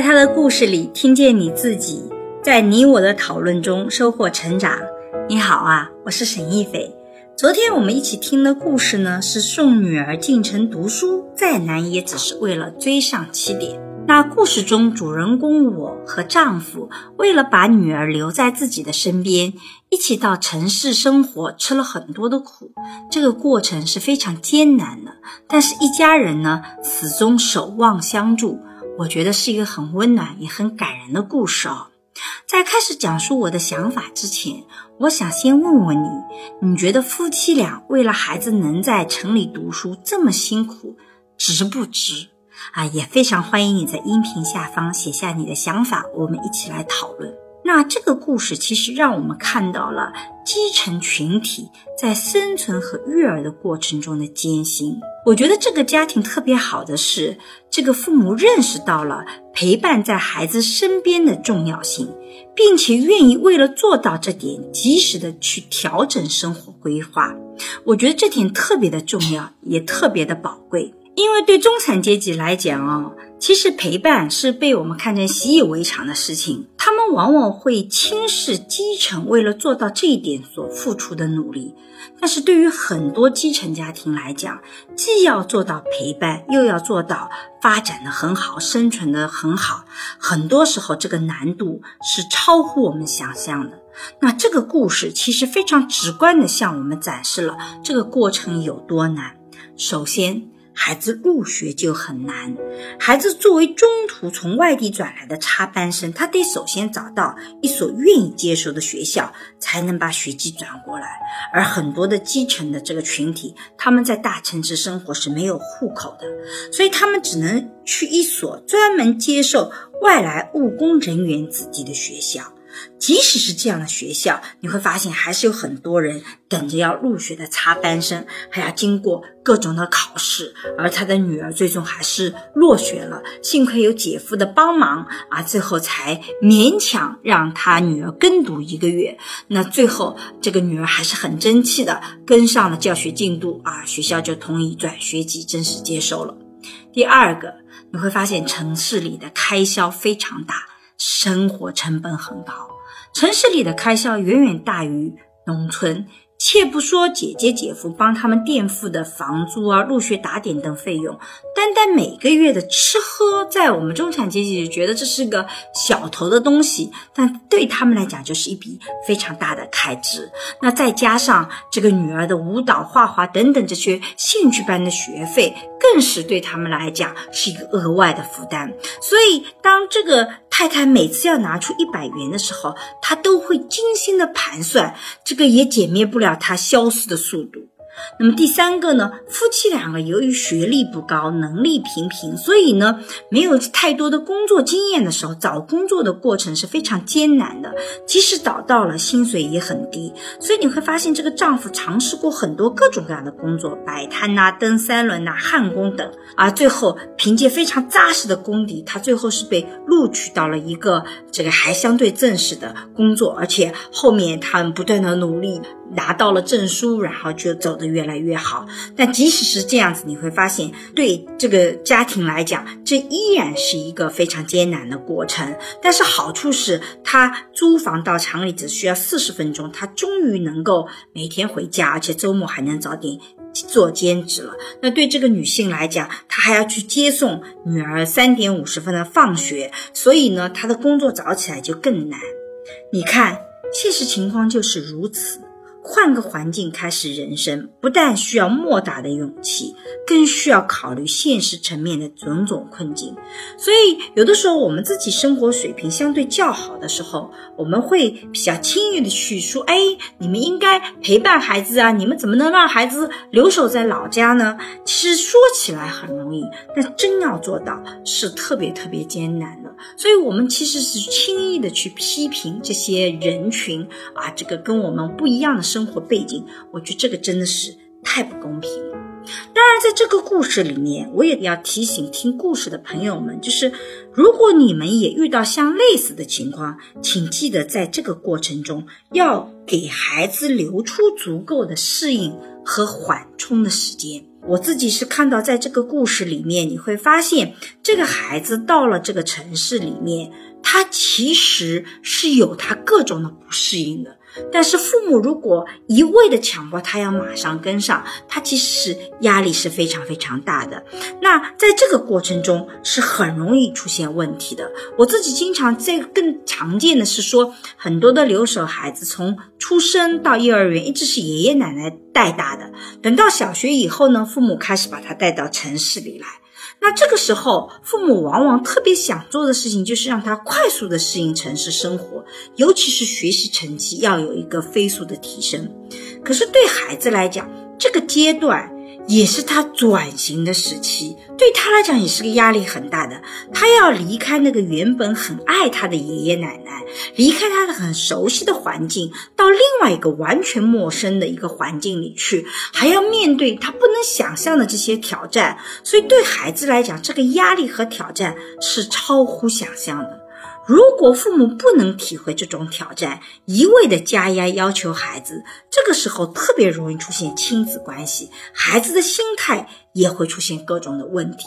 在他的故事里听见你自己，在你我的讨论中收获成长。你好啊，我是沈一斐。昨天我们一起听的故事呢，是送女儿进城读书，再难也只是为了追上起点。那故事中主人公我和丈夫为了把女儿留在自己的身边，一起到城市生活，吃了很多的苦。这个过程是非常艰难的，但是一家人呢，始终守望相助。我觉得是一个很温暖也很感人的故事哦。在开始讲述我的想法之前，我想先问问你：你觉得夫妻俩为了孩子能在城里读书这么辛苦，值不值？啊，也非常欢迎你在音频下方写下你的想法，我们一起来讨论。那这个故事其实让我们看到了基层群体在生存和育儿的过程中的艰辛。我觉得这个家庭特别好的是，这个父母认识到了陪伴在孩子身边的重要性，并且愿意为了做到这点，及时的去调整生活规划。我觉得这点特别的重要，也特别的宝贵。因为对中产阶级来讲哦，其实陪伴是被我们看成习以为常的事情，他们往往会轻视基层为了做到这一点所付出的努力。但是对于很多基层家庭来讲，既要做到陪伴，又要做到发展的很好、生存的很好，很多时候这个难度是超乎我们想象的。那这个故事其实非常直观地向我们展示了这个过程有多难。首先，孩子入学就很难。孩子作为中途从外地转来的插班生，他得首先找到一所愿意接受的学校，才能把学籍转过来。而很多的基层的这个群体，他们在大城市生活是没有户口的，所以他们只能去一所专门接受外来务工人员子弟的学校。即使是这样的学校，你会发现还是有很多人等着要入学的插班生，还要经过各种的考试，而他的女儿最终还是落学了。幸亏有姐夫的帮忙啊，最后才勉强让他女儿跟读一个月。那最后这个女儿还是很争气的跟上了教学进度啊，学校就同意转学籍，正式接收了。第二个，你会发现城市里的开销非常大。生活成本很高，城市里的开销远远大于农村。且不说姐姐姐夫帮他们垫付的房租啊、入学打点等费用，单单每个月的吃喝，在我们中产阶级觉得这是个小头的东西，但对他们来讲就是一笔非常大的开支。那再加上这个女儿的舞蹈、画画等等这些兴趣班的学费，更是对他们来讲是一个额外的负担。所以，当这个太太每次要拿出一百元的时候，她都会精心的盘算，这个也减灭不了她消失的速度。那么第三个呢？夫妻两个由于学历不高，能力平平，所以呢，没有太多的工作经验的时候，找工作的过程是非常艰难的。即使找到了，薪水也很低。所以你会发现，这个丈夫尝试过很多各种各样的工作，摆摊呐、蹬三轮呐、焊工等，而最后凭借非常扎实的功底，他最后是被录取到了一个这个还相对正式的工作，而且后面他们不断的努力。拿到了证书，然后就走得越来越好。但即使是这样子，你会发现，对这个家庭来讲，这依然是一个非常艰难的过程。但是好处是，他租房到厂里只需要四十分钟，他终于能够每天回家，而且周末还能早点做兼职了。那对这个女性来讲，她还要去接送女儿三点五十分的放学，所以呢，她的工作早起来就更难。你看，现实情况就是如此。换个环境开始人生，不但需要莫大的勇气，更需要考虑现实层面的种种困境。所以，有的时候我们自己生活水平相对较好的时候，我们会比较轻易的去说：“哎，你们应该陪伴孩子啊，你们怎么能让孩子留守在老家呢？”其实说起来很容易，但真要做到是特别特别艰难的。所以，我们其实是轻易的去批评这些人群啊，这个跟我们不一样的。生生活背景，我觉得这个真的是太不公平了。当然，在这个故事里面，我也要提醒听故事的朋友们，就是如果你们也遇到像类似的情况，请记得在这个过程中要给孩子留出足够的适应和缓冲的时间。我自己是看到，在这个故事里面，你会发现这个孩子到了这个城市里面，他其实是有他各种的不适应的。但是父母如果一味的强迫他要马上跟上，他其实是压力是非常非常大的。那在这个过程中是很容易出现问题的。我自己经常在更常见的是说，很多的留守孩子从出生到幼儿园一直是爷爷奶奶带大的，等到小学以后呢，父母开始把他带到城市里来。那这个时候，父母往往特别想做的事情就是让他快速的适应城市生活，尤其是学习成绩要有一个飞速的提升。可是对孩子来讲，这个阶段。也是他转型的时期，对他来讲也是个压力很大的。他要离开那个原本很爱他的爷爷奶奶，离开他的很熟悉的环境，到另外一个完全陌生的一个环境里去，还要面对他不能想象的这些挑战。所以对孩子来讲，这个压力和挑战是超乎想象的。如果父母不能体会这种挑战，一味的加压要求孩子，这个时候特别容易出现亲子关系，孩子的心态也会出现各种的问题。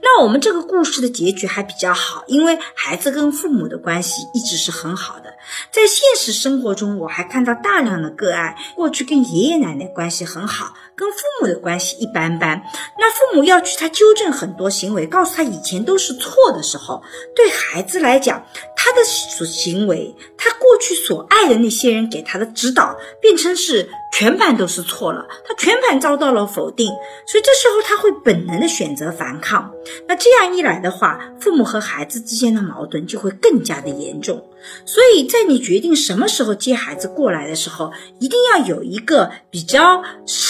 那我们这个故事的结局还比较好，因为孩子跟父母的关系一直是很好的。在现实生活中，我还看到大量的个案，过去跟爷爷奶奶关系很好。跟父母的关系一般般，那父母要去他纠正很多行为，告诉他以前都是错的时候，对孩子来讲，他的所行为，他过去所爱的那些人给他的指导，变成是全盘都是错了，他全盘遭到了否定，所以这时候他会本能的选择反抗。那这样一来的话，父母和孩子之间的矛盾就会更加的严重。所以在你决定什么时候接孩子过来的时候，一定要有一个比较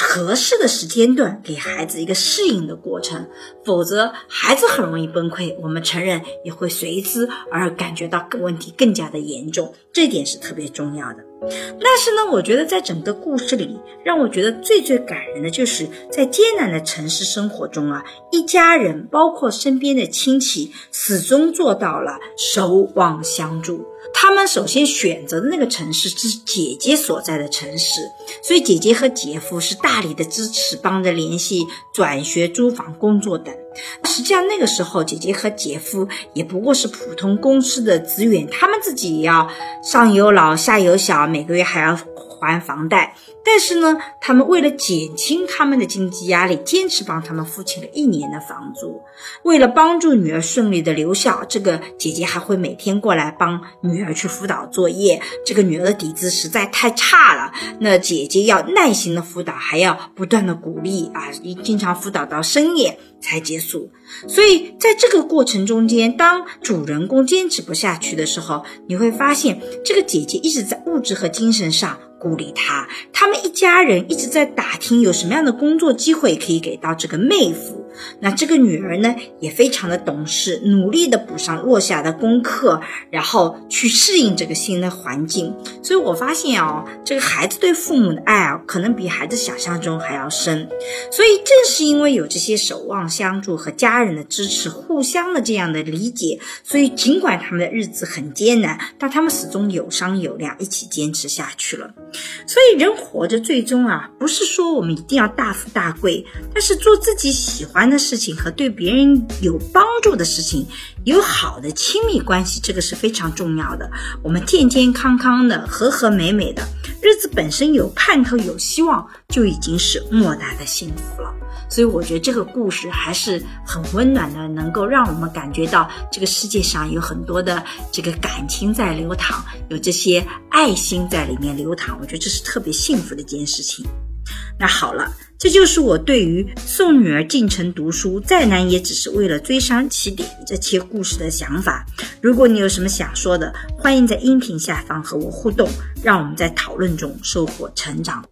合适的时间段，给孩子一个适应的过程，否则孩子很容易崩溃，我们成人也会随之而感觉到问题更加的严重，这点是特别重要的。但是呢，我觉得在整个故事里，让我觉得最最感人的就是在艰难的城市生活中啊，一家人包括身边的亲戚，始终做到了守望相助。他们首先选择的那个城市是姐姐所在的城市，所以姐姐和姐夫是大力的支持，帮着联系转学、租房、工作等。实际上那个时候，姐姐和姐夫也不过是普通公司的职员，他们自己也要上有老下有小，每个月还要还房贷。但是呢，他们为了减轻他们的经济压力，坚持帮他们付清了一年的房租。为了帮助女儿顺利的留校，这个姐姐还会每天过来帮女儿去辅导作业。这个女儿的底子实在太差了，那姐姐要耐心的辅导，还要不断的鼓励啊，经常辅导到深夜才结束。所以在这个过程中间，当主人公坚持不下去的时候，你会发现这个姐姐一直在物质和精神上。鼓励他，他们一家人一直在打听有什么样的工作机会可以给到这个妹夫。那这个女儿呢，也非常的懂事，努力的补上落下的功课，然后去适应这个新的环境。所以我发现哦，这个孩子对父母的爱啊，可能比孩子想象中还要深。所以正是因为有这些守望相助和家人的支持，互相的这样的理解，所以尽管他们的日子很艰难，但他们始终有商有量，一起坚持下去了。所以人活着，最终啊，不是说我们一定要大富大贵，但是做自己喜欢的事情和对别人有帮助的事情，有好的亲密关系，这个是非常重要的。我们健健康康的、和和美美的日子本身有盼头、有希望，就已经是莫大的幸福了。所以，我觉得这个故事还是很温暖的，能够让我们感觉到这个世界上有很多的这个感情在流淌，有这些爱心在里面流淌。我觉得这是特别幸福的一件事情。那好了。这就是我对于送女儿进城读书再难也只是为了追上起点这些故事的想法。如果你有什么想说的，欢迎在音频下方和我互动，让我们在讨论中收获成长。